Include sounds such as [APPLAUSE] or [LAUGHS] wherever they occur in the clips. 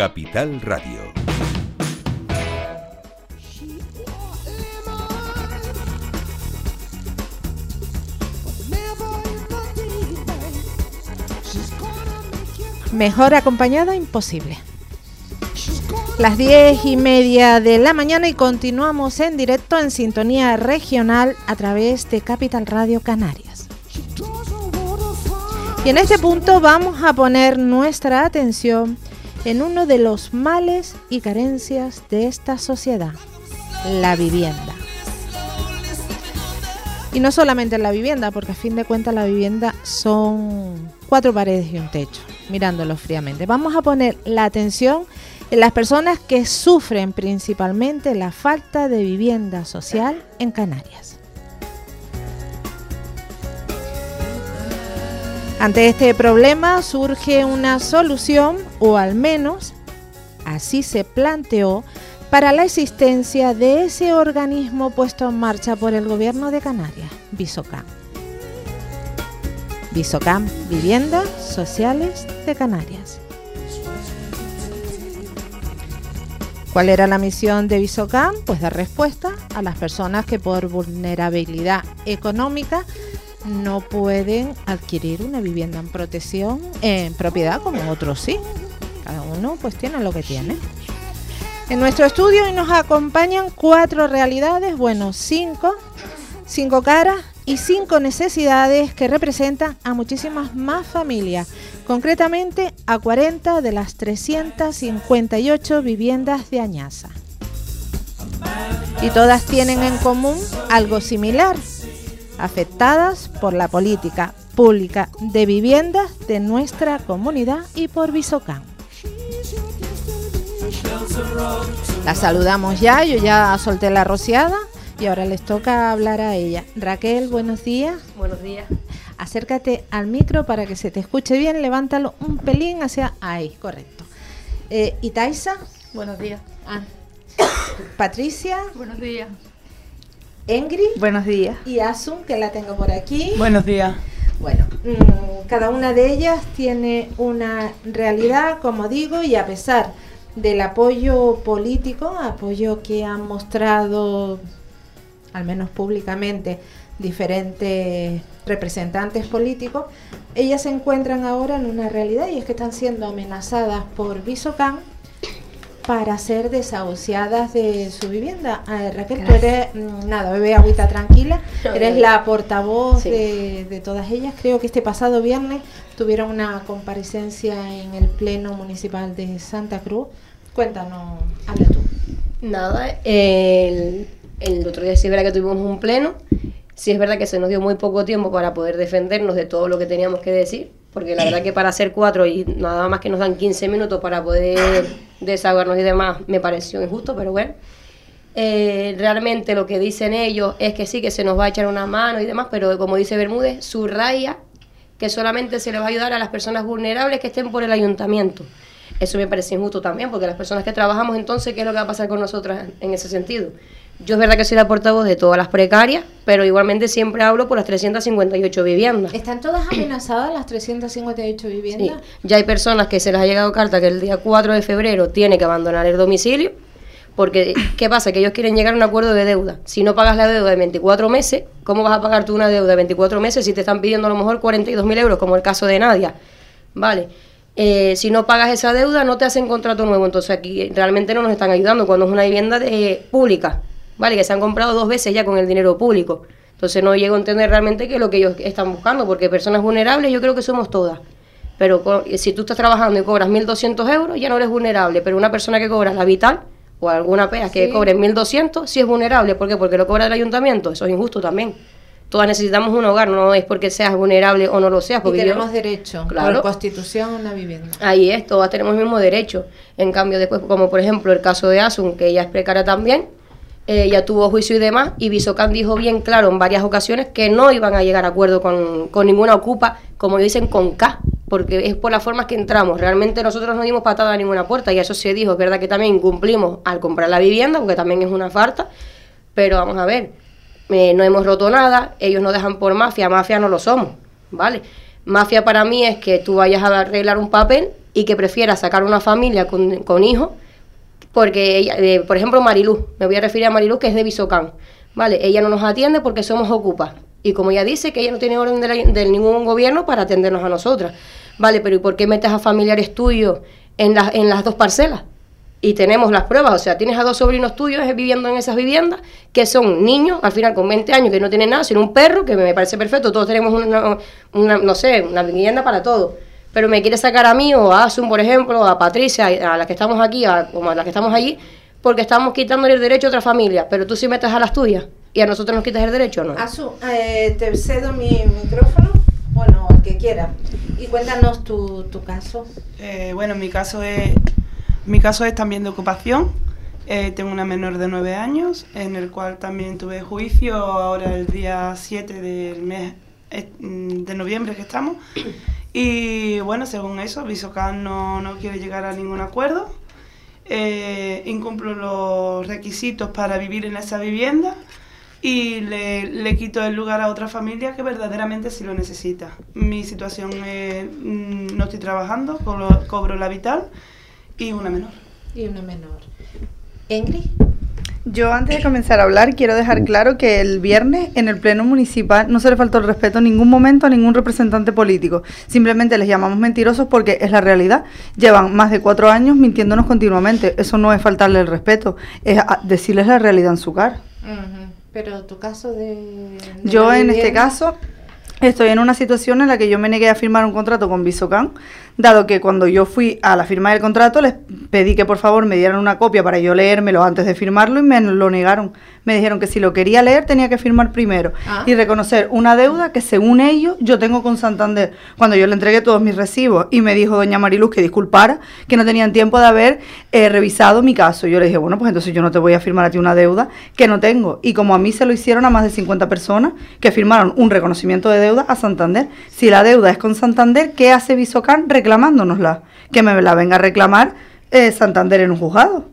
Capital Radio. Mejor acompañada imposible. Las diez y media de la mañana y continuamos en directo en sintonía regional a través de Capital Radio Canarias. Y en este punto vamos a poner nuestra atención en uno de los males y carencias de esta sociedad, la vivienda. Y no solamente la vivienda, porque a fin de cuentas la vivienda son cuatro paredes y un techo, mirándolo fríamente. Vamos a poner la atención en las personas que sufren principalmente la falta de vivienda social en Canarias. Ante este problema surge una solución, o al menos así se planteó, para la existencia de ese organismo puesto en marcha por el gobierno de Canarias, Visocam. Visocam, Viviendas Sociales de Canarias. ¿Cuál era la misión de Visocam? Pues dar respuesta a las personas que por vulnerabilidad económica no pueden adquirir una vivienda en protección en propiedad como otros sí. Cada uno pues tiene lo que tiene. En nuestro estudio hoy nos acompañan cuatro realidades, bueno, cinco, cinco caras y cinco necesidades que representan a muchísimas más familias, concretamente a 40 de las 358 viviendas de Añaza. Y todas tienen en común algo similar, afectadas por la política pública de viviendas de nuestra comunidad y por Visocam. La saludamos ya, yo ya solté la rociada y ahora les toca hablar a ella. Raquel, buenos días. Buenos días. Acércate al micro para que se te escuche bien, levántalo un pelín hacia ahí, correcto. Eh, ¿Y Taisa? Buenos días. Ah. [COUGHS] Patricia. Buenos días. Engri. Buenos días. Y Asun, que la tengo por aquí. Buenos días. Bueno, mmm, cada una de ellas tiene una realidad, como digo, y a pesar del apoyo político, apoyo que han mostrado, al menos públicamente, diferentes representantes políticos, ellas se encuentran ahora en una realidad y es que están siendo amenazadas por Visocam para ser desahuciadas de su vivienda. Eh, Raquel, tú eres, mm, nada, bebé agüita tranquila, [LAUGHS] eres la portavoz Sí. de, de todas ellas. Creo que este pasado viernes tuvieron una comparecencia en el Pleno Municipal de Santa Cruz. Cuéntanos, habla tú. Nada, el, el otro día sí es verdad que tuvimos un pleno. Sí es verdad que se nos dio muy poco tiempo para poder defendernos de todo lo que teníamos que decir, porque la verdad que para ser cuatro y nada más que nos dan 15 minutos para poder [COUGHS] desahogarnos y demás, me pareció injusto, pero bueno. Eh, realmente lo que dicen ellos es que sí, que se nos va a echar una mano y demás, pero como dice Bermúdez, subraya que solamente se les va a ayudar a las personas vulnerables que estén por el ayuntamiento. Eso me parece injusto también, porque las personas que trabajamos entonces, ¿qué es lo que va a pasar con nosotras en ese sentido? Yo es verdad que soy la portavoz de todas las precarias, pero igualmente siempre hablo por las 358 viviendas. ¿Están todas amenazadas las 358 Sí, viviendas? ya hay personas que se les ha llegado carta que el día 4 de febrero tiene que abandonar el domicilio, porque ¿qué pasa? Que ellos quieren llegar a un acuerdo de deuda. Si no pagas la deuda de 24 meses, ¿cómo vas a pagar tú una deuda de 24 meses si te están pidiendo a lo mejor 42.000 euros, como el caso de Nadia? Vale. Eh, si no pagas esa deuda, no te hacen contrato nuevo. Entonces aquí realmente no nos están ayudando cuando es una vivienda de, pública, ¿vale? Que se han comprado dos veces ya con el dinero público. Entonces no llego a entender realmente qué es lo que ellos están buscando, porque personas vulnerables yo creo que somos todas. Pero co- si tú estás trabajando y cobras 1.200 euros, ya no eres vulnerable. Pero una persona que cobra la vital o alguna que Sí. cobre 1.200, sí es vulnerable. ¿Por qué? Porque lo cobra el ayuntamiento. Eso es injusto también. Todas necesitamos un hogar, no es porque seas vulnerable o no lo seas. Y Porque yo- tenemos derecho Claro. por constitución a una vivienda. Ahí es, todas tenemos el mismo derecho. En cambio, después, como por ejemplo el caso de Asun, que ella es precaria también, eh, ya tuvo juicio y demás, y Visocan dijo bien claro en varias ocasiones que no iban a llegar a acuerdo con, con ninguna ocupa, como dicen, con K, porque es por las formas que entramos. Realmente nosotros no dimos patada a ninguna puerta, y eso se dijo. Es verdad que también incumplimos al comprar la vivienda, porque también es una falta, pero vamos a ver, eh, no hemos roto nada, ellos nos dejan por mafia, mafia no lo somos, ¿vale? Mafia para mí es que tú vayas a arreglar un papel y que prefiera sacar una familia con, con hijos, porque ella, eh, por ejemplo, Mariluz, me voy a referir a Mariluz que es de Bisocán, ¿vale? Ella no nos atiende porque somos ocupas. Y como ella dice que ella no tiene orden de, la- de ningún gobierno para atendernos a nosotras, ¿vale? Pero ¿y por qué metes a familiares tuyos en, las en las dos parcelas? Y tenemos las pruebas, o sea, tienes a dos sobrinos tuyos eh, viviendo en esas viviendas, que son niños, al final con 20 años, que no tienen nada, sino un perro, que me parece perfecto, todos tenemos una, una no sé, una vivienda para todo. Pero me quiere sacar a mí o a Asun, por ejemplo, o a Patricia, a las que estamos aquí, a, como a las que estamos allí, porque estamos quitándole el derecho a otra familia, pero tú sí metes a las tuyas y a nosotros nos quitas el derecho, ¿no? Azu, eh, te cedo mi micrófono, bueno, el que quiera, y cuéntanos tu, tu caso. Eh, bueno, mi caso es mi caso es también de ocupación. Eh, tengo una menor de 9 años, en el cual también tuve juicio ahora el día 7 del mes eh, de noviembre que estamos. Y bueno, según eso, Visocan no, no quiere llegar a ningún acuerdo. Eh, incumplo los requisitos para vivir en esa vivienda y le, le quito el lugar a otra familia que verdaderamente sí lo necesita. Mi situación es, mm, no estoy trabajando, cobro, cobro la vital y una menor. Y una menor. Ingrid. Yo antes de comenzar a hablar quiero dejar claro que el viernes en el Pleno Municipal no se le faltó el respeto en ningún momento a ningún representante político. Simplemente les llamamos mentirosos porque es la realidad. Llevan más de cuatro años mintiéndonos continuamente. Eso no es faltarle el respeto, es decirles la realidad en su cara. Pero tu caso de... de Yo en este caso estoy en una situación en la que yo me negué a firmar un contrato con Visocan, dado que cuando yo fui a la firma del contrato les pedí que por favor me dieran una copia para yo leérmelo antes de firmarlo y me lo negaron. Me dijeron que si lo quería leer tenía que firmar primero Ah. y reconocer una deuda que según ellos yo tengo con Santander. Cuando yo le entregué todos mis recibos y me dijo doña Mariluz que disculpara, que no tenían tiempo de haber eh, revisado mi caso. Yo le dije, bueno, pues entonces yo no te voy a firmar a ti una deuda que no tengo. Y como a mí se lo hicieron a más de 50 personas que firmaron un reconocimiento de deuda a Santander. Si la deuda es con Santander, ¿qué hace Visocan reclamándonosla? Que me la venga a reclamar eh, Santander en un juzgado.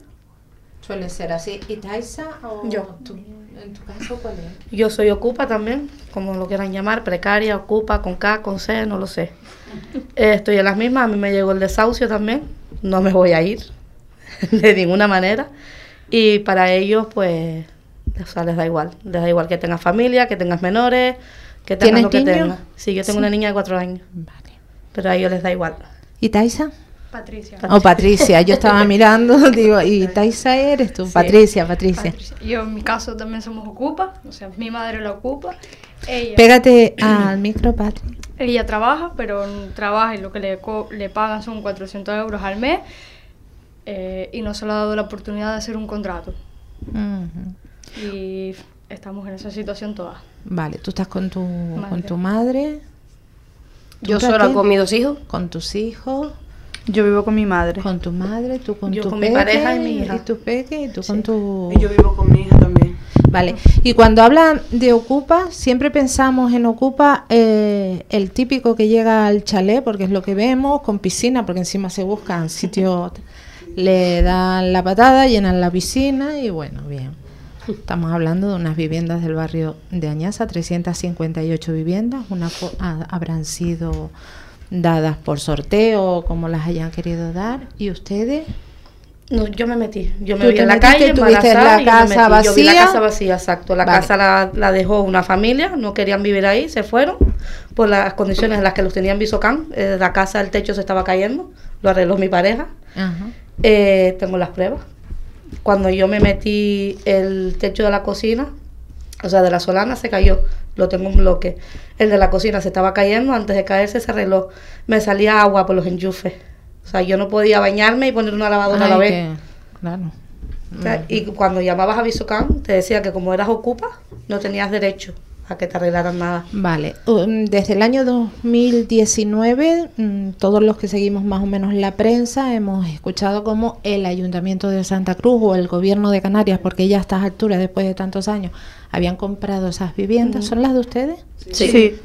Suele ser así. ¿Y Taisa o Yo. tú? En tu caso, ¿cuál es? Yo soy ocupa también, como lo quieran llamar, precaria, ocupa, con K, con C, no lo sé. [LAUGHS] Eh, estoy en las mismas, a mí me llegó el desahucio también, no me voy a ir [LAUGHS] de ninguna manera. Y para ellos, pues, o sea, les da igual. Les da igual que tengas familia, que tengas menores, que tengas ¿Tienes lo que niños? tengas. Sí, yo tengo Sí. una niña de cuatro años, Vale. Pero a ellos les da igual. ¿Y Taisa? Patricia. O Patricia, yo estaba [LAUGHS] mirando, [LAUGHS] digo, ¿y Taisa eres tú? Sí. Patricia, Patricia. Patricia. Yo en mi caso también somos ocupa, o sea, mi madre la ocupa. Ella, Pégate al micro, Patri. ella trabaja, pero trabaja y lo que le, co- le pagan son 400 euros al mes eh, y no se le ha dado la oportunidad de hacer un contrato. Ujú. Y estamos en esa situación todas. Vale, tú estás con tu, con Madre. tu madre, Yo ¿Tú, sola con mis dos hijos. con tus hijos, Yo vivo con mi madre. con tu madre, tú con Yo tu con mi pareja y mi hija. Y tu peque, y tú con tu... Y yo vivo con mi hija también. Vale, y cuando hablan de Ocupa, siempre pensamos en Ocupa eh, el típico que llega al chalet, porque es lo que vemos, con piscina, porque encima se buscan sitios, le dan la patada, llenan la piscina y bueno, bien. Estamos hablando de unas viviendas del barrio de Añaza, 358 viviendas, una habrán sido dadas por sorteo, como las hayan querido dar, y ustedes No, yo me metí. Yo me vi en la calle, tuviste la casa metí. Yo vi la vacía. casa vacía, exacto. La Vale. casa la, la dejó una familia, no querían vivir ahí, se fueron por las condiciones en las que los tenían Bisocán. Eh, la casa, el techo se estaba cayendo, lo arregló mi pareja. Eh, tengo las pruebas. Cuando yo me metí el techo de la cocina, o sea, de la solana se cayó, lo tengo en bloque. El de la cocina se estaba cayendo, antes de caerse se arregló. Me salía agua por los enchufes. O sea, yo no podía bañarme y poner una lavadora a la vez. que- claro. O sea, Y cuando llamabas a Visocam, te decía que como eras ocupa, no tenías derecho a que te arreglaran nada. Vale, um, desde el año 2019, mm, todos los que seguimos más o menos la prensa hemos escuchado como el Ayuntamiento de Santa Cruz o el Gobierno de Canarias, porque ya a estas alturas, después de tantos años, habían comprado esas viviendas. ¿Son las de ustedes? Sí.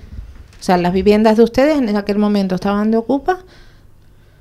O sea, las viviendas de ustedes en aquel momento estaban de ocupa.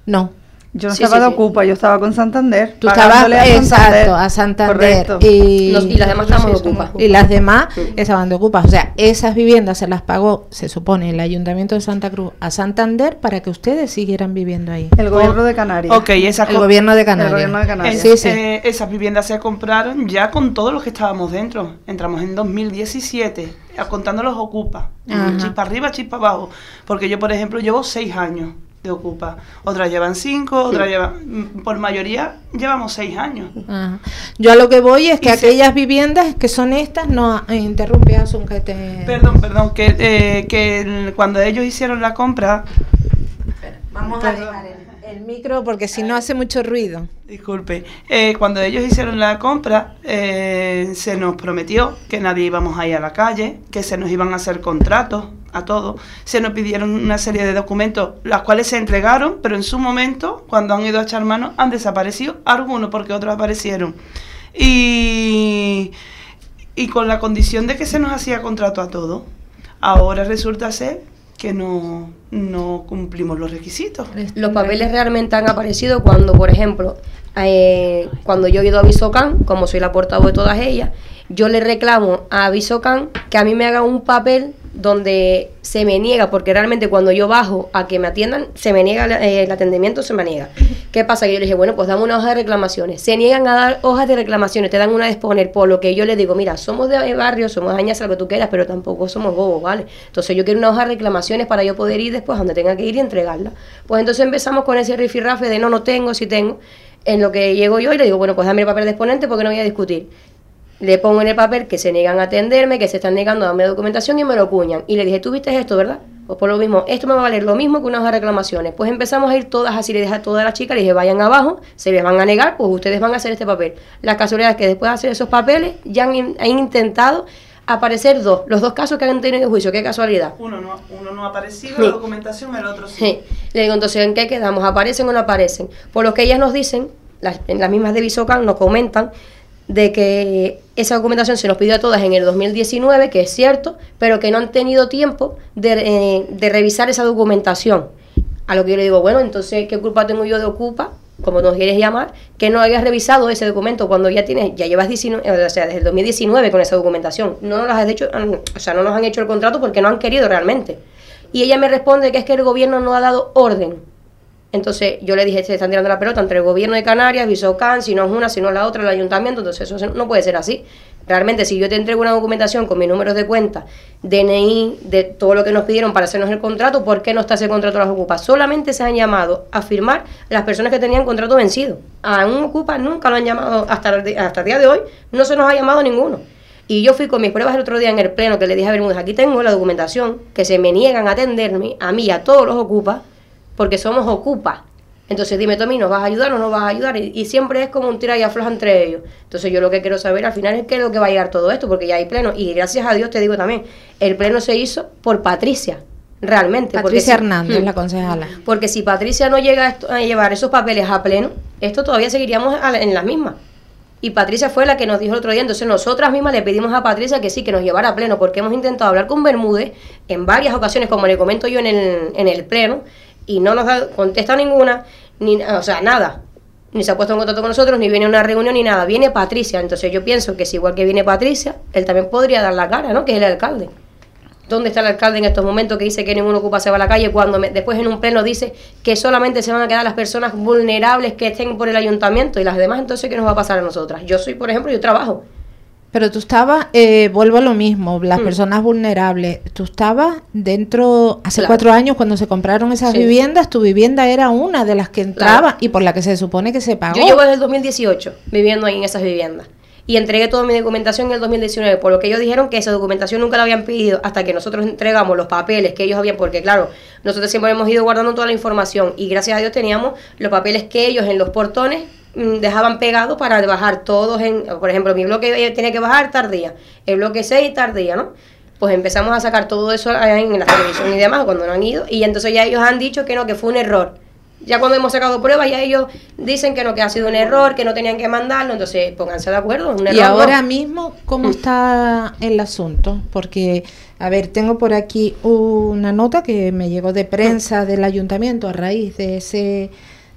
No. Yo no Sí, estaba sí, de sí. Ocupa, yo estaba con Santander. Tú estabas, a exacto, a Santander. Correcto. Y, las demás estábamos de Ocupa. y las demás estaban de Ocupa. O sea, esas viviendas se las pagó, se supone, el Ayuntamiento de Santa Cruz a Santander para que ustedes siguieran viviendo ahí. El gobierno de Canarias. Ok, esas El gobierno de El Canarias. gobierno de Canarias. Es- Sí, sí. eh, esas viviendas se compraron ya con todos los que estábamos dentro. Entramos en 2017, a- contando los ocupa. Ajá. Chispa arriba, chispa abajo. Porque yo, por ejemplo, llevo seis años de ocupa. Otras llevan cinco, otras llevan... mm, Por mayoría llevamos seis años. Ajá. Yo a lo que voy es que Y se- aquellas viviendas que son estas, no interrumpe Asun, que te... Perdón, perdón, que, eh, que el- cuando ellos hicieron la compra... Vamos a dejar el, el micro porque si no hace mucho ruido. Disculpe, eh, cuando ellos hicieron la compra, eh, se nos prometió que nadie íbamos a a la calle, que se nos iban a hacer contratos a todos. Se nos pidieron una serie de documentos, las cuales se entregaron, pero en su momento, cuando han ido a echar mano, han desaparecido algunos porque otros aparecieron. Y, y con la condición de que se nos hacía contrato a todos, ahora resulta ser que no, no cumplimos los requisitos. Los papeles realmente han aparecido cuando, por ejemplo, eh, cuando yo he ido a Visocan, como soy la portavoz de todas ellas, yo le reclamo a Visocan que a mí me haga un papel donde se me niega, porque realmente cuando yo bajo a que me atiendan, se me niega eh, el atendimiento, se me niega. ¿Qué pasa? Que yo le dije, bueno, pues dame una hoja de reclamaciones. Se niegan a dar hojas de reclamaciones, te dan una de exponer, por lo que yo les digo, mira, somos de barrio, somos añas, lo que tú quieras, pero tampoco somos bobos, ¿vale? Entonces yo quiero una hoja de reclamaciones para yo poder ir después a donde tenga que ir y entregarla. Pues entonces empezamos con ese rifirrafe de no, no tengo, si tengo. En lo que llego yo y le digo, bueno, pues dame el papel de exponente porque no voy a discutir. Le pongo en el papel que se niegan a atenderme, que se están negando a darme documentación y me lo cuñan. Y le dije, ¿tú viste esto, verdad? Pues por lo mismo, esto me va a valer lo mismo que unas reclamaciones. Pues empezamos a ir todas así, le dije a todas las chicas, le dije, vayan abajo, se les van a negar, pues ustedes van a hacer este papel. La casualidad es que después de hacer esos papeles, ya han, han intentado aparecer dos, los dos casos que han tenido juicio, qué casualidad. Uno no, uno no ha aparecido, Sí. la documentación, el otro sí. Sí. Le digo, entonces, ¿en qué quedamos? ¿Aparecen o no aparecen? Por lo que ellas nos dicen, las, en las mismas de Visocan nos comentan de que esa documentación se nos pidió a todas en el 2019, que es cierto, pero que no han tenido tiempo de, eh, de revisar esa documentación. A lo que yo le digo, bueno, entonces, ¿qué culpa tengo yo de Ocupa, como nos quieres llamar, que no hayas revisado ese documento cuando ya tienes, ya llevas 19, o sea, desde el 2019 con esa documentación? No nos las has hecho, o sea, no nos han hecho el contrato porque no han querido realmente. Y ella me responde que es que el gobierno no ha dado orden. Entonces yo le dije, se están tirando la pelota entre el gobierno de Canarias, Visocan, si no es una, si no es la otra, el ayuntamiento, entonces eso no puede ser así. Realmente, si yo te entrego una documentación con mis números de cuenta, DNI, de todo lo que nos pidieron para hacernos el contrato, ¿por qué no está ese contrato a las Ocupa? Solamente se han llamado a firmar las personas que tenían contrato vencido. A un Ocupa nunca lo han llamado, hasta el, hasta día de hoy, no se nos ha llamado ninguno. Y yo fui con mis pruebas el otro día en el pleno que le dije a Bermúdez, aquí tengo la documentación, que se me niegan a atenderme, a mí y a todos los Ocupa, porque somos Ocupa. Entonces dime, Tommy, ¿nos vas a ayudar o no vas a ayudar? Y, y siempre es como un tira y afloja entre ellos. Entonces yo lo que quiero saber al final es qué es lo que va a llegar todo esto, porque ya hay pleno. Y gracias a Dios te digo también, el pleno se hizo por Patricia, realmente. Patricia Hernández, la concejala. Porque si Patricia no llega a, esto- a llevar esos papeles a pleno, esto todavía seguiríamos a la- en las mismas. Y Patricia fue la que nos dijo el otro día, entonces nosotras mismas le pedimos a Patricia que sí, que nos llevara a pleno, porque hemos intentado hablar con Bermúdez en varias ocasiones, como le comento yo en el, en el pleno, y no nos ha contestado ninguna, ni, o sea, nada. Ni se ha puesto en contacto con nosotros, ni viene a una reunión, ni nada. Viene Patricia, entonces yo pienso que si igual que viene Patricia, él también podría dar la cara, ¿no? Que es el alcalde. ¿Dónde está el alcalde en estos momentos que dice que ningún ocupa se va a la calle cuando me- después en un pleno dice que solamente se van a quedar las personas vulnerables que estén por el ayuntamiento y las demás entonces qué nos va a pasar a nosotras? Yo soy, por ejemplo, yo trabajo. Pero tú estabas, eh, vuelvo a lo mismo, las Mm. personas vulnerables. Tú estabas dentro, hace Claro. cuatro años cuando se compraron esas Sí. viviendas, tu vivienda era una de las que entraba y por la que se supone que se pagó. Yo llevo desde el 2018 viviendo ahí en esas viviendas. Y entregué toda mi documentación en el 2019, por lo que ellos dijeron que esa documentación nunca la habían pedido hasta que nosotros entregamos los papeles que ellos habían, porque claro, nosotros siempre hemos ido guardando toda la información y gracias a Dios teníamos los papeles que ellos en los portones dejaban pegados para bajar todos en, por ejemplo, mi bloque eh, tiene que bajar tardía, el bloque 6 tardía, ¿no? Pues empezamos a sacar todo eso en la televisión y demás cuando no han ido y entonces ya ellos han dicho que no, que fue un error. Ya cuando hemos sacado pruebas, ya ellos dicen que no, que ha sido un error, que no tenían que mandarlo, entonces pónganse de acuerdo. Un error Y ahora no. mismo, ¿cómo Mm. está el asunto? Porque, a ver, tengo por aquí una nota que me llegó de prensa del ayuntamiento a raíz de ese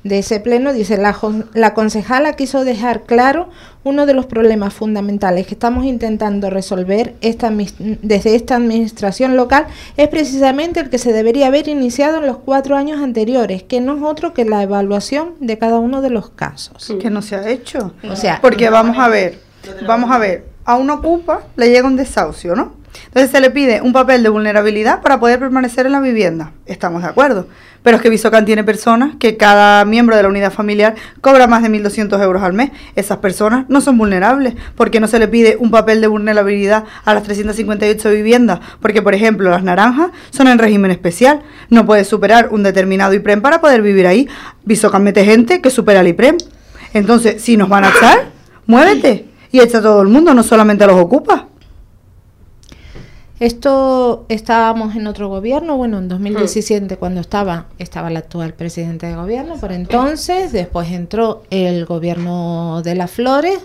de ese pleno, dice, la, la concejala quiso dejar claro uno de los problemas fundamentales que estamos intentando resolver esta, desde esta administración local es precisamente el que se debería haber iniciado en los cuatro años anteriores, que no es otro que la evaluación de cada uno de los casos. Que no se ha hecho. O sea, Porque vamos a ver, vamos a ver, a un ocupa le llega un desahucio, ¿no? Entonces se le pide un papel de vulnerabilidad para poder permanecer en la vivienda. Estamos de acuerdo. Pero es que Visocan tiene personas que cada miembro de la unidad familiar cobra más de 1.200 euros al mes. Esas personas no son vulnerables porque no se le pide un papel de vulnerabilidad a las 358 viviendas. Porque, por ejemplo, las naranjas son en régimen especial. No puedes superar un determinado IPREM para poder vivir ahí. Visocan mete gente que supera el IPREM. Entonces, si nos van a echar, muévete y echa a todo el mundo, no solamente a los ocupas. Esto estábamos en otro gobierno, bueno, en 2017 cuando estaba estaba el actual presidente de gobierno, por entonces, después entró el gobierno de las Flores,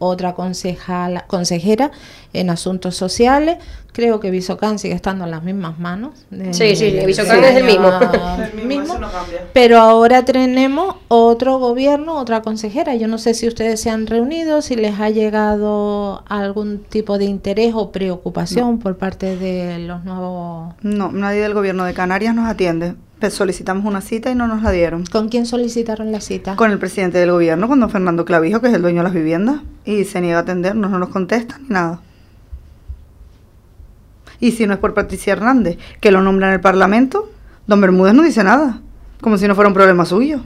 otra concejala, consejera en asuntos sociales, creo que Visocan sigue estando en las mismas manos. de- Sí, sí, Visocan es el mismo. [LAUGHS] El mismo, mismo. eso no cambia. Pero ahora tenemos otro gobierno, otra consejera. Yo no sé si ustedes se han reunido, si les ha llegado algún tipo de interés o preocupación por parte de los nuevos... No, nadie del gobierno de Canarias nos atiende. Solicitamos una cita y no nos la dieron. ¿Con quién solicitaron la cita? Con el presidente del gobierno, con don Fernando Clavijo, que es el dueño de las viviendas, y se niega a atendernos, no nos contesta ni nada. Y si no es por Patricia Hernández, que lo nombra en el Parlamento, don Bermúdez no dice nada, como si no fuera un problema suyo.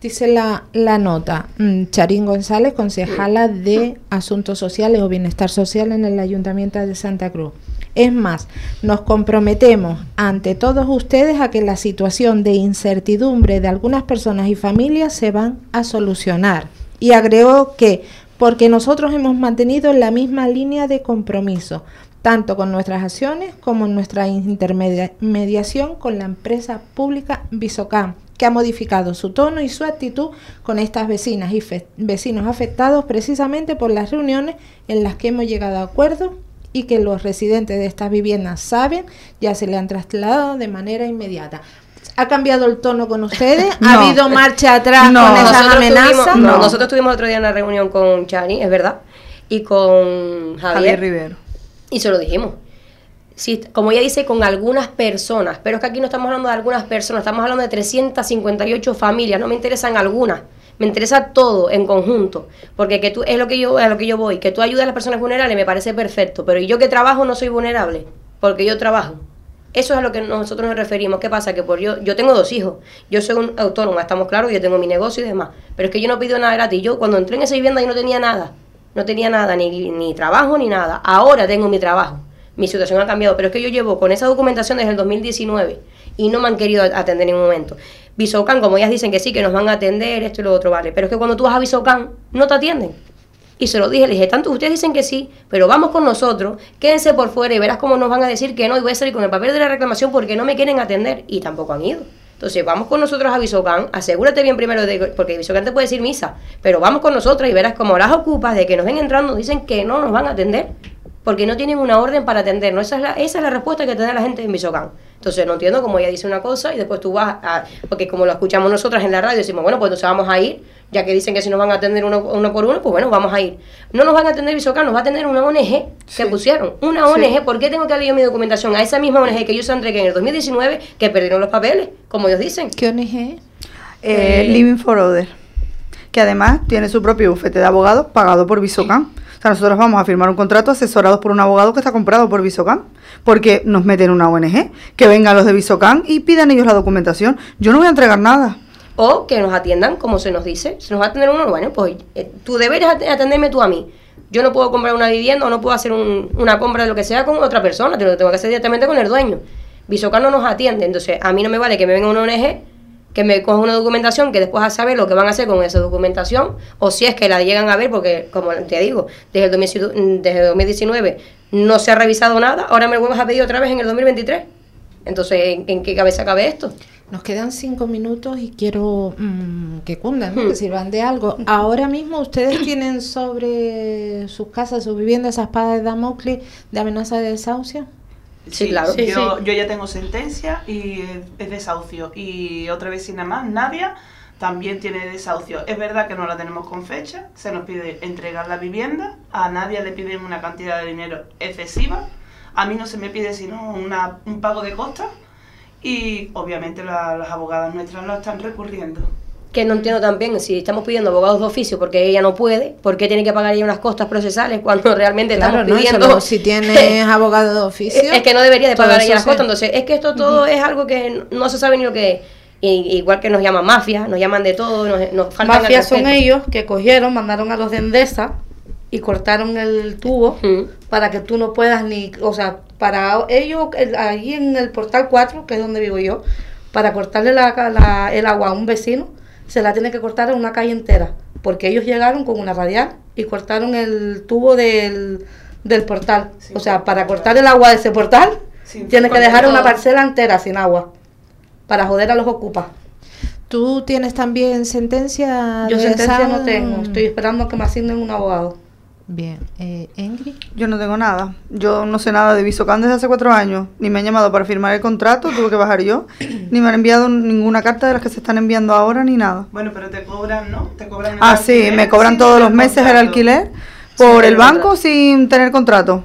Dice la, la nota, mm, Charín González, concejala de Asuntos Sociales o Bienestar Social en el Ayuntamiento de Santa Cruz. Es más, nos comprometemos ante todos ustedes a que la situación de incertidumbre de algunas personas y familias se van a solucionar. Y agregó que, porque nosotros hemos mantenido la misma línea de compromiso, tanto con nuestras acciones como en nuestra intermediación con la empresa pública Visocam, que ha modificado su tono y su actitud con estas vecinas y vecinos afectados precisamente por las reuniones en las que hemos llegado a acuerdos y que los residentes de estas viviendas saben, ya se le han trasladado de manera inmediata. ¿Ha cambiado el tono con ustedes? ¿Ha [LAUGHS] No. habido marcha atrás No. con esas amenazas? tuvimos, no, No. nosotros tuvimos otro día una reunión con Chani, es verdad, y con Javier Javier, Rivero. y se lo dijimos. Sí, como ella dice, con algunas personas, pero es que aquí no estamos hablando de algunas personas, estamos hablando de 358 familias, no me interesan algunas, me interesa todo en conjunto, porque que tú es lo que yo a lo que yo voy, que tú ayudas a las personas vulnerables me parece perfecto, pero yo que trabajo no soy vulnerable, porque yo trabajo. Eso es a lo que nosotros nos referimos. ¿Qué pasa? Que por yo, yo tengo dos hijos. Yo soy un autónoma, estamos claros, yo tengo mi negocio y demás. Pero es que yo no pido nada gratis. Yo cuando entré en esa vivienda yo no tenía nada. No tenía nada, ni, ni trabajo ni nada. Ahora tengo mi trabajo. Mi situación ha cambiado. Pero es que yo llevo con esa documentación desde el 2019 y no me han querido atender en ningún momento. Visocan, como ellas dicen que sí, que nos van a atender, esto y lo otro, vale. Pero es que cuando tú vas a Visocan, no te atienden. Y se lo dije, le dije, tanto ustedes dicen que sí, pero vamos con nosotros, quédense por fuera y verás cómo nos van a decir que no y voy a salir con el papel de la reclamación porque no me quieren atender y tampoco han ido. Entonces vamos con nosotros a Visocan, asegúrate bien primero de porque Visocan te puede decir misa, pero vamos con nosotros y verás como las ocupas de que nos ven entrando dicen que no nos van a atender porque no tienen una orden para atendernos. Esa es la, respuesta que te da la gente en Visocan. Entonces no entiendo cómo ella dice una cosa y después tú vas a... Porque como lo escuchamos nosotras en la radio, decimos, bueno, pues entonces vamos a ir, ya que dicen que si nos van a atender uno, uno por uno, pues bueno, vamos a ir. No nos van a atender Visocan, nos va a atender una ONG que Sí. pusieron. Una ONG, ¿por qué tengo que yo mi documentación a esa misma ONG que yo se entregué en el 2019 que perdieron los papeles, como ellos dicen? ¿Qué ONG? Eh, Eh, Living for Other, que además tiene su propio bufete de abogados pagado por Visocan. O sea, nosotros vamos a firmar un contrato asesorados por un abogado que está comprado por Visocan, porque nos meten una ONG, que vengan los de Visocan y pidan ellos la documentación. Yo no voy a entregar nada. O que nos atiendan como se nos dice. Si nos va a atender uno, bueno, pues eh, tú deberes at- atenderme tú a mí. Yo no puedo comprar una vivienda o no puedo hacer un- una compra de lo que sea con otra persona, te lo tengo que hacer directamente con el dueño. Visocan no nos atiende, entonces a mí no me vale que me venga una ONG, que me coja una documentación, que después a saber lo que van a hacer con esa documentación, o si es que la llegan a ver, porque como te digo, desde el, 2019 desde el 2019 no se ha revisado nada, ahora me lo vuelves a pedir otra vez en el 2023. Entonces, ¿en, en qué cabeza cabe esto? Nos quedan cinco minutos y quiero mm, que cundan, ¿no? Hmm. que sirvan de algo. [LAUGHS] Ahora mismo ustedes tienen sobre sus casas, sus viviendas, esa espada de Damocles de amenaza de desahucio. Sí, claro. Sí, yo, sí. yo ya tengo sentencia y es- es desahucio. Y otra vecina más, Nadia, también tiene desahucio. Es verdad que no la tenemos con fecha, se nos pide entregar la vivienda, a Nadia le piden una cantidad de dinero excesiva, a mí no se me pide sino una- un pago de costas y obviamente la- las abogadas nuestras lo están recurriendo. Que no entiendo también si estamos pidiendo abogados de oficio porque ella no puede, ¿por qué tiene que pagar ella unas costas procesales cuando [LAUGHS] realmente Claro, estamos pidiendo? no, si tienes [LAUGHS] abogado de oficio. Es que no debería de pagar ella las costas, entonces es que esto todo es algo que no se sabe ni lo que es. Y- igual que nos llaman mafia, nos llaman de todo, nos, nos faltan al Mafias son ellos que cogieron, mandaron a los de Endesa y cortaron el tubo para que tú no puedas ni, o sea, para ellos, el- ahí en el portal 4, que es donde vivo yo, para cortarle la, la- el agua a un vecino, se la tiene que cortar en una calle entera, porque ellos llegaron con una radial y cortaron el tubo del, del portal. Sí, o sea, para cortar el agua de ese portal, tienes que dejar una parcela entera sin agua, para joder a los ocupas. ¿Tú tienes también sentencia? Yo de sentencia no tengo, estoy esperando que me asignen un abogado. Bien, eh, Ingrid. Yo no tengo nada. Yo no sé nada de Visocan desde hace cuatro años. Ni me han llamado para firmar el contrato, tuve que bajar yo. [COUGHS] Ni me han enviado ninguna carta de las que se están enviando ahora, ni nada. Bueno, pero te cobran, ¿no? Te cobran el Ah, sí, me cobran todos los meses el alquiler por el banco contrato. sin tener contrato.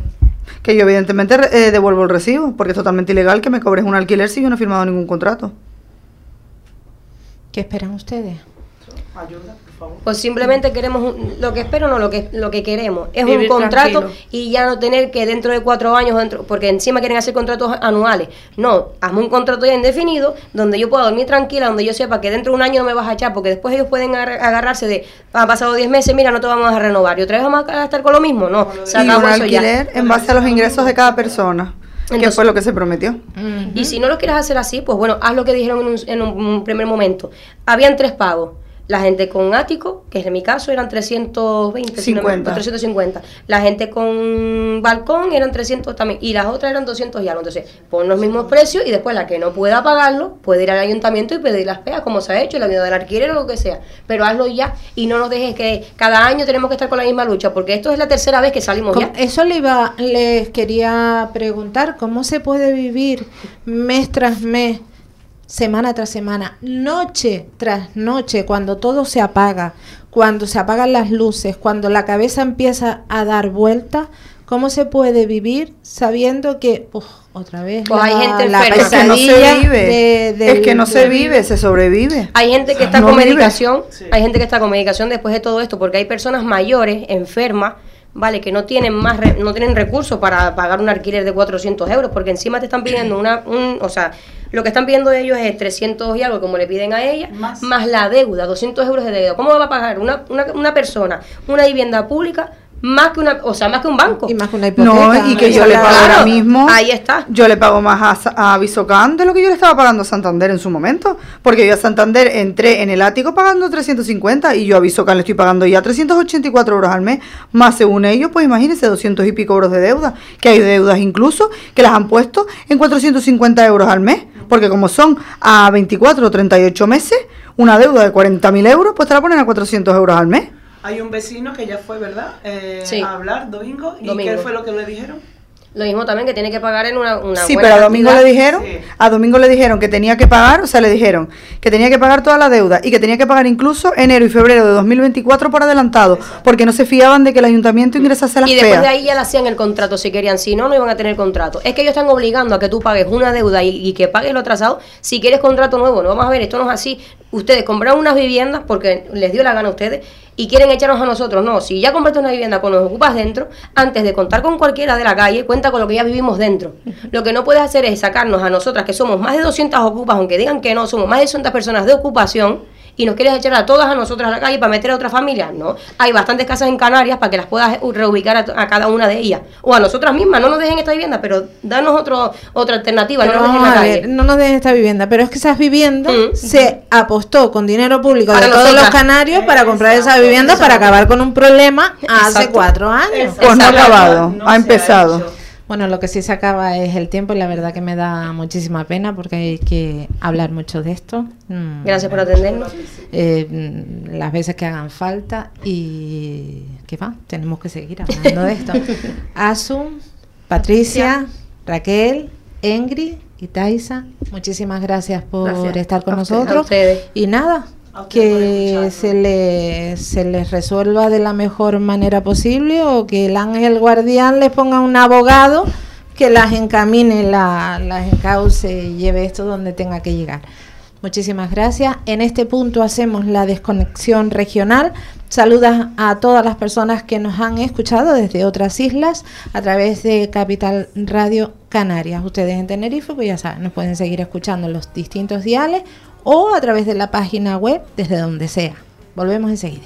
Que yo evidentemente eh, devuelvo el recibo, porque es totalmente ilegal que me cobres un alquiler si yo no he firmado ningún contrato. ¿Qué esperan ustedes? Ayuda, Pues simplemente queremos, un- lo que espero no, lo que, lo que queremos es Vivir un contrato tranquilo. y ya no tener que dentro de cuatro años, dentro, porque encima quieren hacer contratos anuales. No, hazme un contrato ya indefinido donde yo pueda dormir tranquila, donde yo sepa que dentro de un año no me vas a echar, porque después ellos pueden agar- agarrarse de, han pasado 10 meses, mira, no te vamos a renovar y otra vez vamos a estar con lo mismo. No, se Y acabó eso ya. alquiler en base a los ingresos de cada persona, que fue lo que se prometió. Y si no lo quieres hacer así, pues bueno, haz lo que dijeron en un, en un primer momento. Habían tres pagos. La gente con ático, que en mi caso eran 320, si no me- 50. 350. La gente con balcón eran 300 también. Y las otras eran 200 y algo. Entonces, pon los mismos precios y después la que no pueda pagarlo puede ir al ayuntamiento y pedir las pegas, como se ha hecho, la vida del alquiler o lo que sea. Pero hazlo ya y no nos dejes que cada año tenemos que estar con la misma lucha, porque esto es la tercera vez que salimos ¿Cómo- ya. Eso le iba, les quería preguntar, ¿cómo se puede vivir mes tras mes, semana tras semana, noche tras noche, cuando todo se apaga, cuando se apagan las luces, cuando la cabeza empieza a dar vueltas? ¿Cómo se puede vivir sabiendo que, uf, otra vez, Pues hay gente la enferma. Es que no pesadilla se vive. de- del- es que no se vive, se sobrevive. Hay gente que está No con vive. medicación, Sí. hay gente que está con medicación después de todo esto, porque hay personas mayores, enfermas, vale, que no tienen más, re- no tienen recursos para pagar un alquiler de 400 euros, porque encima te están pidiendo una, un, o sea, lo que están pidiendo ellos es 300 y algo, como le piden a ella, Más. más, la deuda, 200 euros de deuda. ¿Cómo va a pagar una, una, una persona una vivienda pública más que una, o sea, más que un banco? Y más que una hipoteca. No, y que yo le pago Claro, ahora mismo. ahí está. Yo le pago más a, a Visocan de lo que yo le estaba pagando a Santander en su momento. Porque yo a Santander entré en el ático pagando 350 y yo a Visocan le estoy pagando ya 384 euros al mes. Más según ellos, pues imagínense 200 y pico euros de deuda. Que hay deudas incluso que las han puesto en 450 euros al mes. Porque como son a 24 o 38 meses, una deuda de 40.000 euros, pues te la ponen a 400 euros al mes. Hay un vecino que ya fue, ¿verdad? Eh, Sí. A hablar, Domingo. ¿Y Domingo. qué fue lo que le dijeron? Lo mismo también que tiene que pagar en una, una Sí, buena pero a Domingo cantidad. le dijeron, Sí. a Domingo le dijeron que tenía que pagar, o sea, le dijeron que tenía que pagar toda la deuda y que tenía que pagar incluso enero y febrero de 2024 por adelantado, porque no se fiaban de que el ayuntamiento ingresase las Y después feas. de ahí ya le hacían el contrato si querían, si no, no iban a tener contrato. Es que ellos están obligando a que tú pagues una deuda y, y que pagues lo atrasado si quieres contrato nuevo. No vamos a ver, esto no es así. Ustedes compraron unas viviendas porque les dio la gana a ustedes y quieren echarnos a nosotros. No, si ya compraste una vivienda con los ocupas dentro, antes de contar con cualquiera de la calle, cuenta con lo que ya vivimos dentro. Lo que no puedes hacer es sacarnos a nosotras, que somos más de 200 ocupas, aunque digan que no, somos más de 200 personas de ocupación y nos quieres echar a todas a nosotras a la calle para meter a otra familia. No, hay bastantes casas en Canarias para que las puedas reubicar a, a cada una de ellas. O a nosotras mismas, no nos dejen esta vivienda, pero danos otro, otra alternativa, no Pero nos dejen la a calle. ver, no nos den esta vivienda, pero es que esas viviendas Mm. se apostó con dinero público de Para todos nosotras. los canarios para comprar esa Exacto, vivienda para acabar con un problema hace Exacto. cuatro años. Pues no ha acabado, No ha empezado. Bueno, lo que sí se acaba es el tiempo y la verdad que me da muchísima pena porque hay que hablar mucho de esto. Mm, Gracias por atendernos. eh, mm, las veces que hagan falta y que va, tenemos que seguir hablando de esto. [LAUGHS] Asu, Patricia, Raquel, Engri y Taisa, muchísimas gracias por Gracias. estar con nosotros. ustedes. Y nada, que se, le, se les resuelva de la mejor manera posible o que el ángel guardián les ponga un abogado que las encamine, la- las encauce y lleve esto donde tenga que llegar. Muchísimas gracias. En este punto hacemos la desconexión regional. Saludas a todas las personas que nos han escuchado desde otras islas a través de Capital Radio Canarias. Ustedes en Tenerife, pues ya saben, nos pueden seguir escuchando en los distintos diales o a través de la página web desde donde sea. Volvemos enseguida.